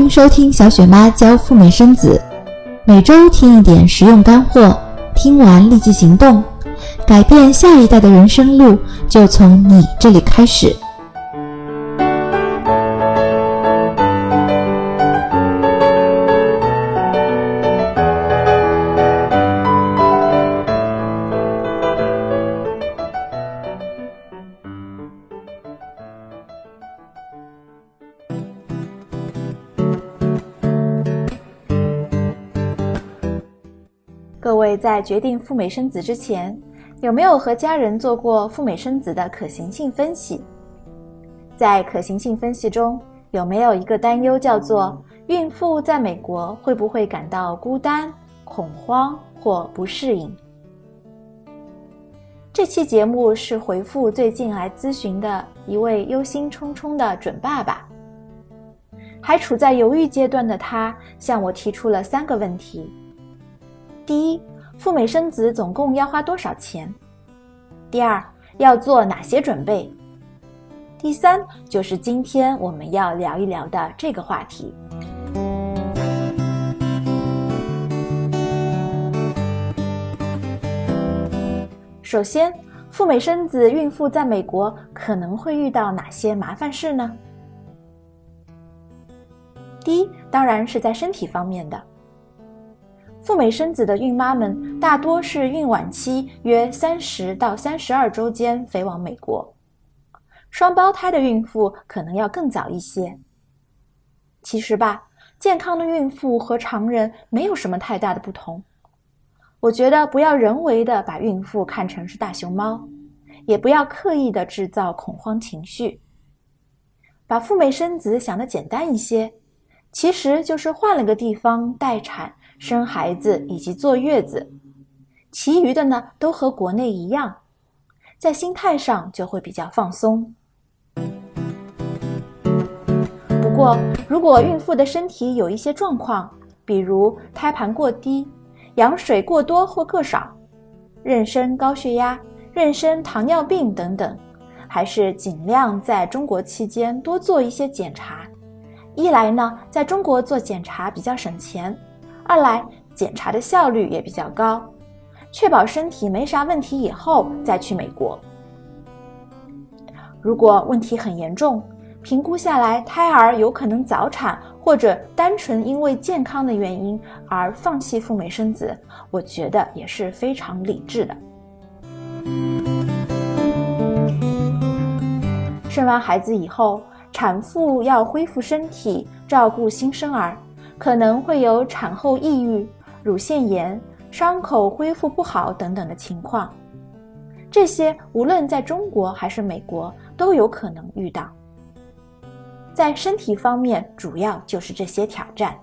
迎收听小雪妈教赴美生子，每周听一点实用干货，听完立即行动，改变下一代的人生路就从你这里开始。各位在决定赴美生子之前，有没有和家人做过赴美生子的可行性分析？在可行性分析中，有没有一个担忧叫做孕妇在美国会不会感到孤单、恐慌或不适应？这期节目是回复最近来咨询的一位忧心忡忡的准爸爸，还处在犹豫阶段的他向我提出了三个问题。第一，赴美生子总共要花多少钱？第二，要做哪些准备？第三，就是今天我们要聊一聊的这个话题。首先，赴美生子，孕妇在美国可能会遇到哪些麻烦事呢？第一，当然是在身体方面的。赴美生子的孕妈们大多是孕晚期约三十到三十二周间飞往美国，双胞胎的孕妇可能要更早一些。其实吧，健康的孕妇和常人没有什么太大的不同。我觉得不要人为的把孕妇看成是大熊猫，也不要刻意的制造恐慌情绪，把赴美生子想的简单一些，其实就是换了个地方待产。生孩子以及坐月子，其余的呢都和国内一样，在心态上就会比较放松。不过，如果孕妇的身体有一些状况，比如胎盘过低、羊水过多或过少、妊娠高血压、妊娠糖尿病等等，还是尽量在中国期间多做一些检查。一来呢，在中国做检查比较省钱。二来，检查的效率也比较高，确保身体没啥问题以后再去美国。如果问题很严重，评估下来胎儿有可能早产，或者单纯因为健康的原因而放弃赴美生子，我觉得也是非常理智的。生完孩子以后，产妇要恢复身体，照顾新生儿。可能会有产后抑郁、乳腺炎、伤口恢复不好等等的情况，这些无论在中国还是美国都有可能遇到。在身体方面，主要就是这些挑战。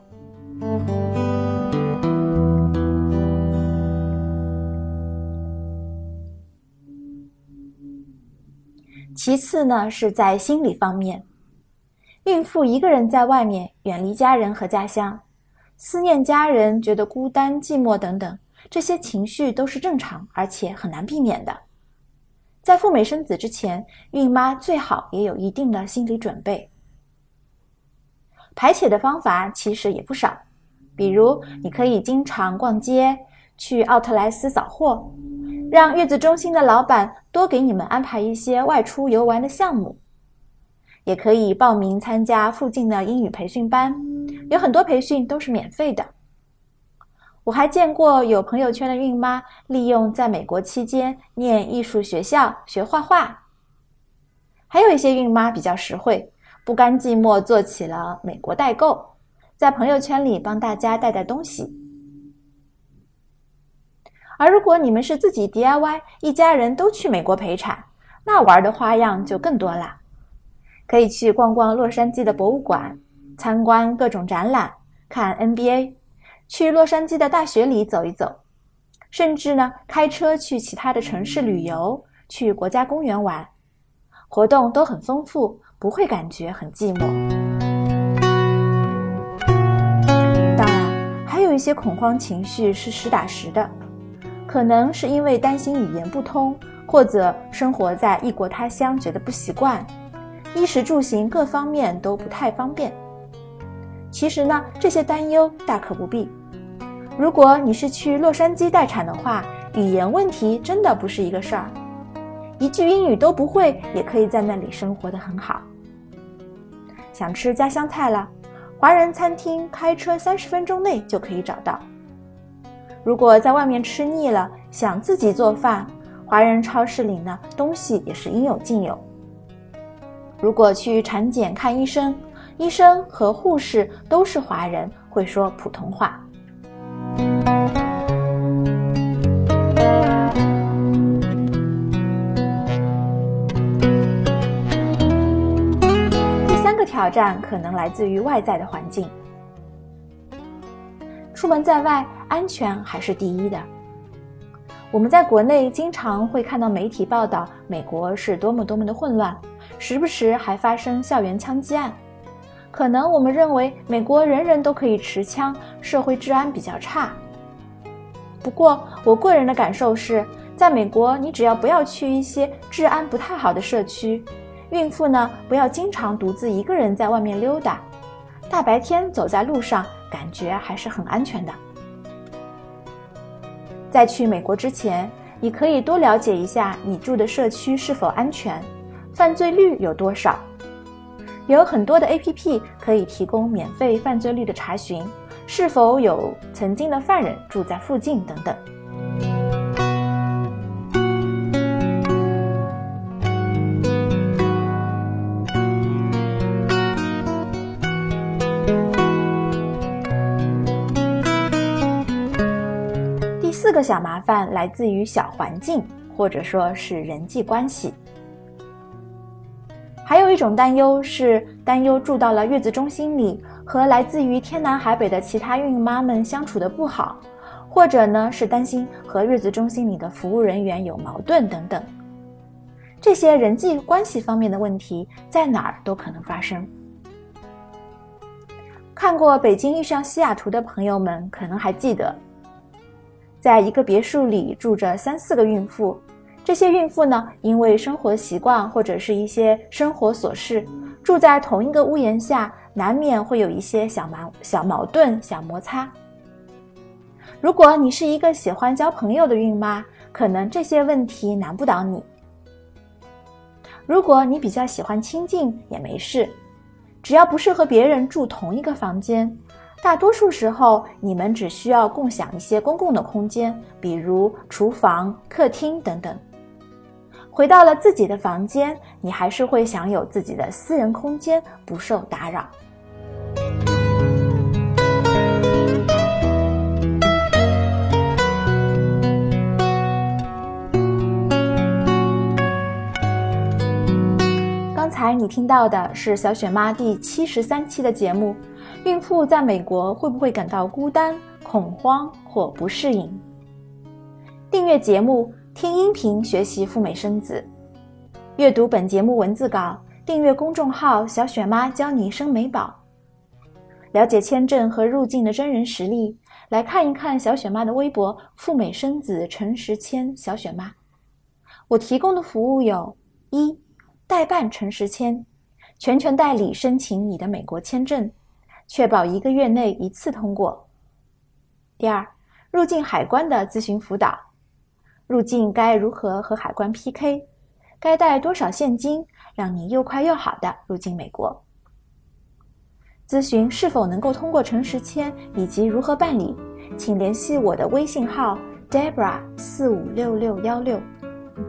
其次呢，是在心理方面。孕妇一个人在外面，远离家人和家乡，思念家人，觉得孤单、寂寞等等，这些情绪都是正常，而且很难避免的。在赴美生子之前，孕妈最好也有一定的心理准备。排遣的方法其实也不少，比如你可以经常逛街，去奥特莱斯扫货，让月子中心的老板多给你们安排一些外出游玩的项目。也可以报名参加附近的英语培训班，有很多培训都是免费的。我还见过有朋友圈的孕妈利用在美国期间念艺术学校学画画，还有一些孕妈比较实惠，不甘寂寞做起了美国代购，在朋友圈里帮大家带带东西。而如果你们是自己 DIY，一家人都去美国陪产，那玩的花样就更多啦。可以去逛逛洛杉矶的博物馆，参观各种展览，看 NBA，去洛杉矶的大学里走一走，甚至呢开车去其他的城市旅游，去国家公园玩，活动都很丰富，不会感觉很寂寞。当然，还有一些恐慌情绪是实打实的，可能是因为担心语言不通，或者生活在异国他乡觉得不习惯。衣食住行各方面都不太方便。其实呢，这些担忧大可不必。如果你是去洛杉矶待产的话，语言问题真的不是一个事儿，一句英语都不会，也可以在那里生活的很好。想吃家乡菜了，华人餐厅开车三十分钟内就可以找到。如果在外面吃腻了，想自己做饭，华人超市里呢东西也是应有尽有。如果去产检看医生，医生和护士都是华人，会说普通话。第三个挑战可能来自于外在的环境。出门在外，安全还是第一的。我们在国内经常会看到媒体报道，美国是多么多么的混乱，时不时还发生校园枪击案。可能我们认为美国人人都可以持枪，社会治安比较差。不过我个人的感受是，在美国，你只要不要去一些治安不太好的社区，孕妇呢不要经常独自一个人在外面溜达，大白天走在路上。感觉还是很安全的。在去美国之前，你可以多了解一下你住的社区是否安全，犯罪率有多少。有很多的 APP 可以提供免费犯罪率的查询，是否有曾经的犯人住在附近等等。第四个小麻烦来自于小环境，或者说是人际关系。还有一种担忧是担忧住到了月子中心里，和来自于天南海北的其他孕妈们相处的不好，或者呢是担心和月子中心里的服务人员有矛盾等等。这些人际关系方面的问题在哪儿都可能发生。看过《北京遇上西雅图》的朋友们可能还记得。在一个别墅里住着三四个孕妇，这些孕妇呢，因为生活习惯或者是一些生活琐事，住在同一个屋檐下，难免会有一些小矛小矛盾、小摩擦。如果你是一个喜欢交朋友的孕妈，可能这些问题难不倒你。如果你比较喜欢清静，也没事，只要不是和别人住同一个房间。大多数时候，你们只需要共享一些公共的空间，比如厨房、客厅等等。回到了自己的房间，你还是会享有自己的私人空间，不受打扰。刚才你听到的是小雪妈第七十三期的节目。孕妇在美国会不会感到孤单、恐慌或不适应？订阅节目，听音频学习赴美生子，阅读本节目文字稿，订阅公众号“小雪妈教你生美宝”，了解签证和入境的真人实例，来看一看小雪妈的微博“赴美生子陈时谦小雪妈”。我提供的服务有：一、代办陈时谦，全权代理申请你的美国签证。确保一个月内一次通过。第二，入境海关的咨询辅导，入境该如何和海关 PK？该带多少现金，让你又快又好的入境美国？咨询是否能够通过诚实签以及如何办理，请联系我的微信号 Debra 四五六六幺六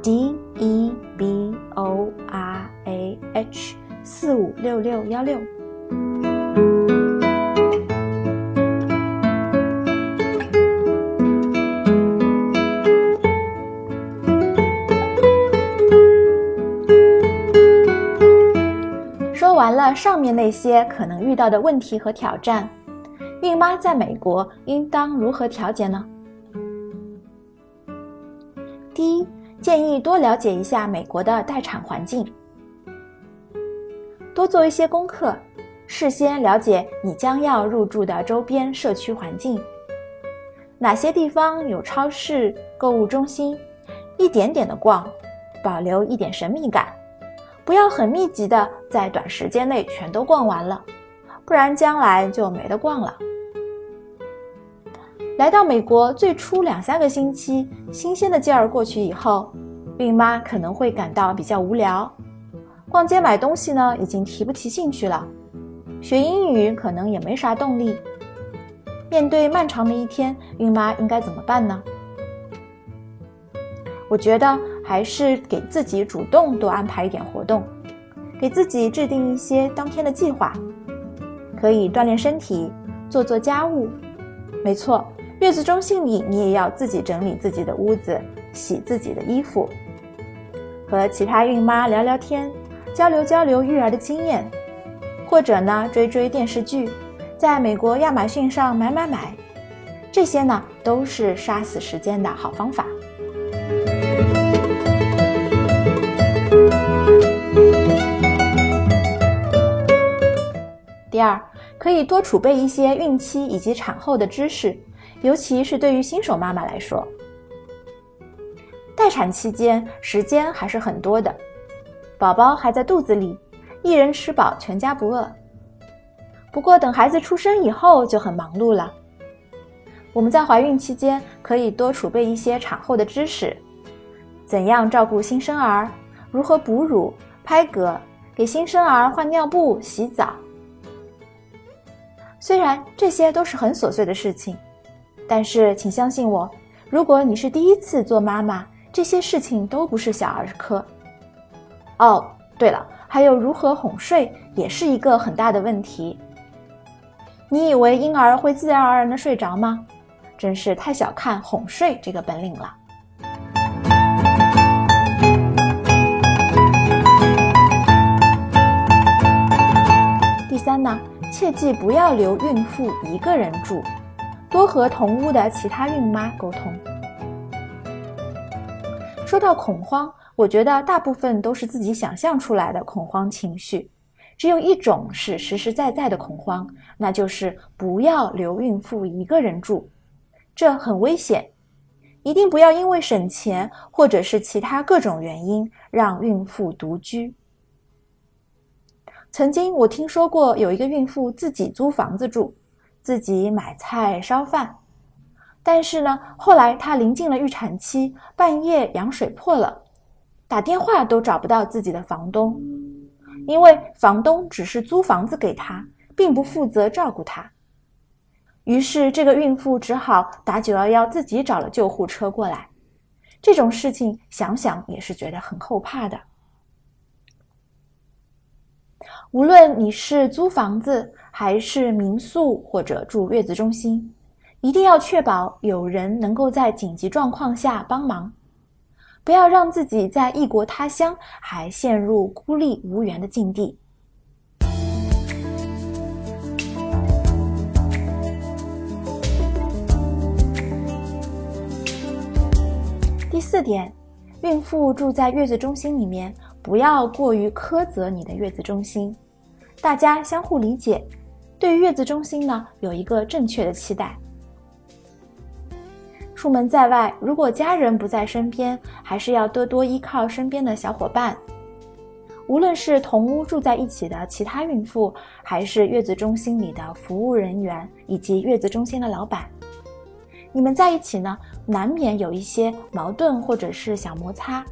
，D E B O R A H 四五六六幺六。上面那些可能遇到的问题和挑战，孕妈在美国应当如何调节呢？第一，建议多了解一下美国的待产环境，多做一些功课，事先了解你将要入住的周边社区环境，哪些地方有超市、购物中心，一点点的逛，保留一点神秘感。不要很密集的在短时间内全都逛完了，不然将来就没得逛了。来到美国，最初两三个星期，新鲜的劲儿过去以后，孕妈可能会感到比较无聊，逛街买东西呢，已经提不起兴趣了，学英语可能也没啥动力。面对漫长的一天，孕妈应该怎么办呢？我觉得还是给自己主动多安排一点活动，给自己制定一些当天的计划，可以锻炼身体，做做家务。没错，月子中心里你也要自己整理自己的屋子，洗自己的衣服，和其他孕妈聊聊天，交流交流育儿的经验，或者呢追追电视剧，在美国亚马逊上买买买，这些呢都是杀死时间的好方法。第二，可以多储备一些孕期以及产后的知识，尤其是对于新手妈妈来说。待产期间时间还是很多的，宝宝还在肚子里，一人吃饱全家不饿。不过等孩子出生以后就很忙碌了。我们在怀孕期间可以多储备一些产后的知识，怎样照顾新生儿，如何哺乳、拍嗝，给新生儿换尿布、洗澡。虽然这些都是很琐碎的事情，但是请相信我，如果你是第一次做妈妈，这些事情都不是小儿科。哦，对了，还有如何哄睡也是一个很大的问题。你以为婴儿会自然而然的睡着吗？真是太小看哄睡这个本领了。第三呢？切记不要留孕妇一个人住，多和同屋的其他孕妈沟通。说到恐慌，我觉得大部分都是自己想象出来的恐慌情绪，只有一种是实实在在的恐慌，那就是不要留孕妇一个人住，这很危险，一定不要因为省钱或者是其他各种原因让孕妇独居。曾经我听说过有一个孕妇自己租房子住，自己买菜烧饭，但是呢，后来她临近了预产期，半夜羊水破了，打电话都找不到自己的房东，因为房东只是租房子给她，并不负责照顾她。于是这个孕妇只好打九幺幺，自己找了救护车过来。这种事情想想也是觉得很后怕的。无论你是租房子，还是民宿，或者住月子中心，一定要确保有人能够在紧急状况下帮忙，不要让自己在异国他乡还陷入孤立无援的境地。第四点，孕妇住在月子中心里面。不要过于苛责你的月子中心，大家相互理解。对于月子中心呢，有一个正确的期待。出门在外，如果家人不在身边，还是要多多依靠身边的小伙伴。无论是同屋住在一起的其他孕妇，还是月子中心里的服务人员以及月子中心的老板，你们在一起呢，难免有一些矛盾或者是小摩擦。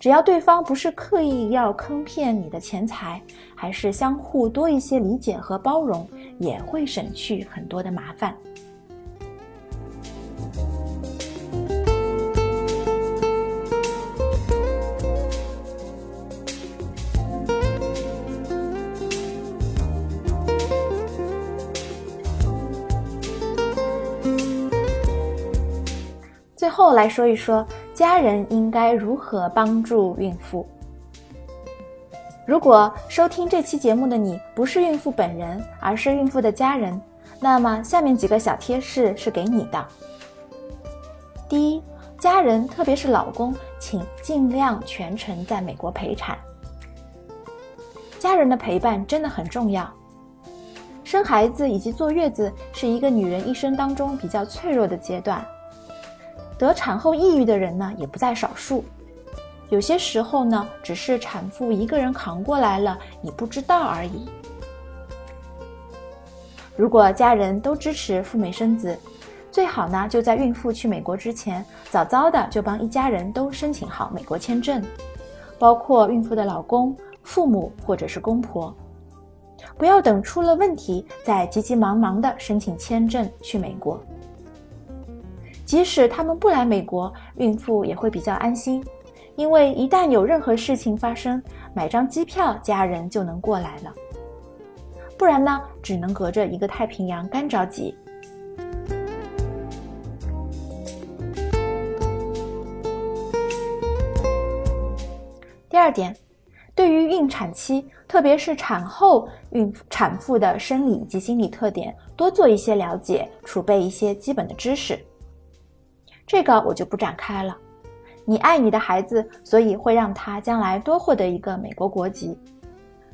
只要对方不是刻意要坑骗你的钱财，还是相互多一些理解和包容，也会省去很多的麻烦。最后来说一说。家人应该如何帮助孕妇？如果收听这期节目的你不是孕妇本人，而是孕妇的家人，那么下面几个小贴士是给你的。第一，家人特别是老公，请尽量全程在美国陪产。家人的陪伴真的很重要。生孩子以及坐月子是一个女人一生当中比较脆弱的阶段。得产后抑郁的人呢，也不在少数。有些时候呢，只是产妇一个人扛过来了，你不知道而已。如果家人都支持赴美生子，最好呢就在孕妇去美国之前，早早的就帮一家人都申请好美国签证，包括孕妇的老公、父母或者是公婆。不要等出了问题再急急忙忙的申请签证去美国。即使他们不来美国，孕妇也会比较安心，因为一旦有任何事情发生，买张机票，家人就能过来了。不然呢，只能隔着一个太平洋干着急。第二点，对于孕产期，特别是产后孕产妇的生理及心理特点，多做一些了解，储备一些基本的知识。这个我就不展开了。你爱你的孩子，所以会让他将来多获得一个美国国籍。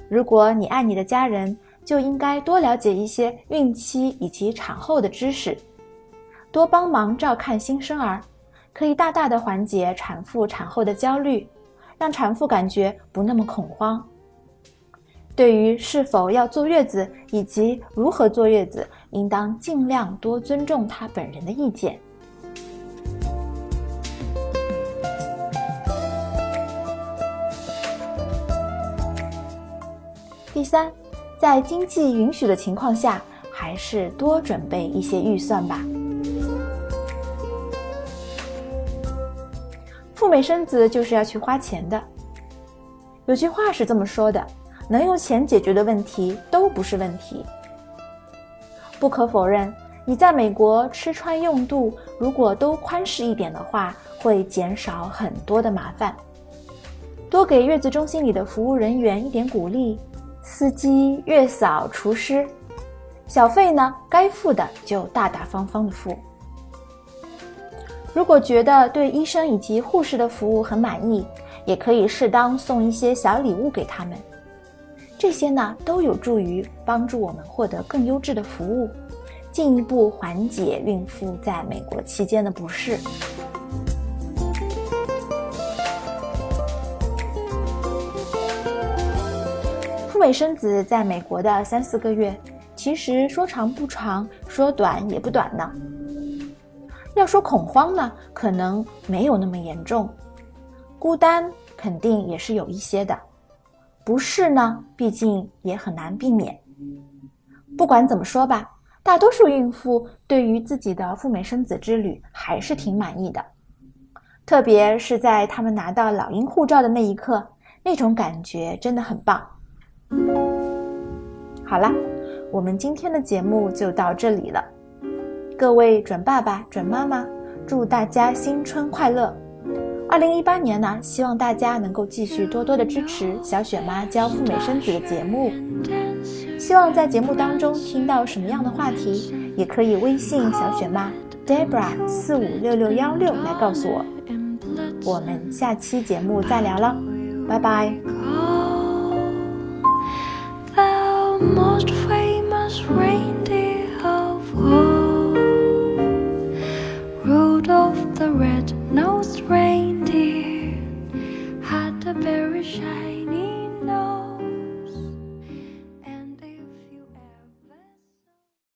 如果你爱你的家人，就应该多了解一些孕期以及产后的知识，多帮忙照看新生儿，可以大大的缓解产妇产后的焦虑，让产妇感觉不那么恐慌。对于是否要坐月子以及如何坐月子，应当尽量多尊重她本人的意见。第三。在经济允许的情况下，还是多准备一些预算吧。赴美生子就是要去花钱的。有句话是这么说的：能用钱解决的问题都不是问题。不可否认，你在美国吃穿用度如果都宽适一点的话，会减少很多的麻烦。多给月子中心里的服务人员一点鼓励。司机、月嫂、厨师，小费呢？该付的就大大方方的付。如果觉得对医生以及护士的服务很满意，也可以适当送一些小礼物给他们。这些呢，都有助于帮助我们获得更优质的服务，进一步缓解孕妇在美国期间的不适。赴美生子在美国的三四个月，其实说长不长，说短也不短呢。要说恐慌呢，可能没有那么严重；孤单肯定也是有一些的；不适呢，毕竟也很难避免。不管怎么说吧，大多数孕妇对于自己的赴美生子之旅还是挺满意的，特别是在他们拿到老鹰护照的那一刻，那种感觉真的很棒。好了，我们今天的节目就到这里了。各位准爸爸、准妈妈，祝大家新春快乐！二零一八年呢，希望大家能够继续多多的支持小雪妈教赴美生子的节目。希望在节目当中听到什么样的话题，也可以微信小雪妈 Debra 四五六六幺六来告诉我。我们下期节目再聊了，拜拜。most famous rain